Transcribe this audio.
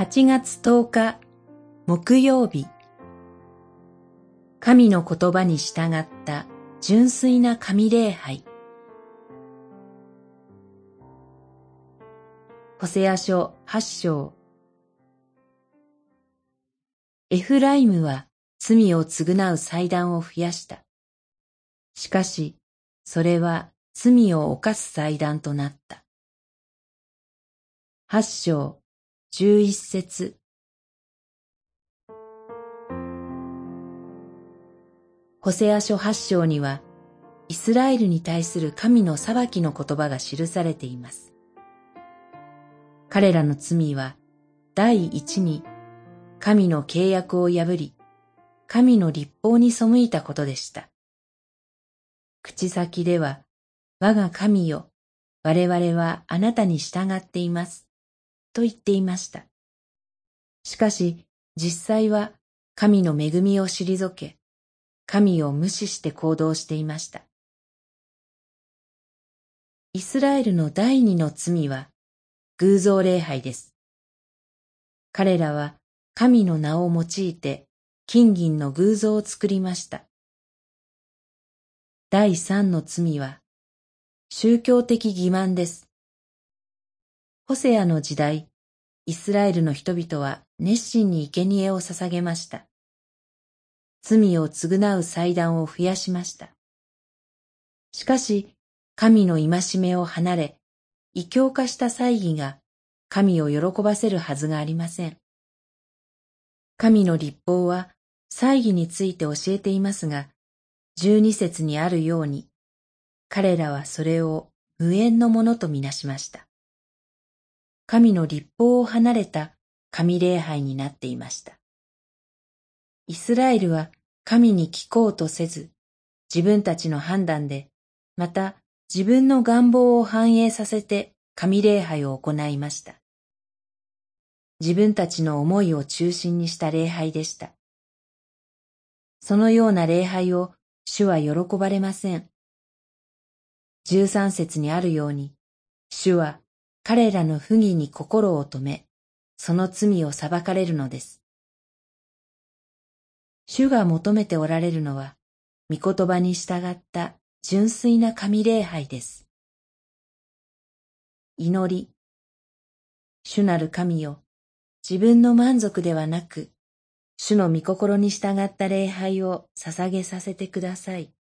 8月10日木曜日神の言葉に従った純粋な神礼拝ホセア書八章エフライムは罪を償う祭壇を増やした。しかし、それは罪を犯す祭壇となった。八章十一節ホセア書八章には、イスラエルに対する神の裁きの言葉が記されています。彼らの罪は、第一に、神の契約を破り、神の立法に背いたことでした。口先では、我が神よ、我々はあなたに従っています。と言っていました。しかし、実際は神の恵みを退け、神を無視して行動していました。イスラエルの第二の罪は偶像礼拝です。彼らは神の名を用いて金銀の偶像を作りました。第三の罪は宗教的欺瞞です。ホセアの時代、イスラエルの人々は熱心に生贄を捧げました。罪を償う祭壇を増やしました。しかし、神の戒めを離れ、異教化した祭儀が神を喜ばせるはずがありません。神の立法は祭儀について教えていますが、十二節にあるように、彼らはそれを無縁のものとみなしました。神の立法を離れた神礼拝になっていました。イスラエルは神に聞こうとせず、自分たちの判断で、また自分の願望を反映させて神礼拝を行いました。自分たちの思いを中心にした礼拝でした。そのような礼拝を主は喜ばれません。十三節にあるように、主は彼らの不義に心を止め、その罪を裁かれるのです。主が求めておられるのは、御言葉に従った純粋な神礼拝です。祈り。主なる神よ、自分の満足ではなく、主の御心に従った礼拝を捧げさせてください。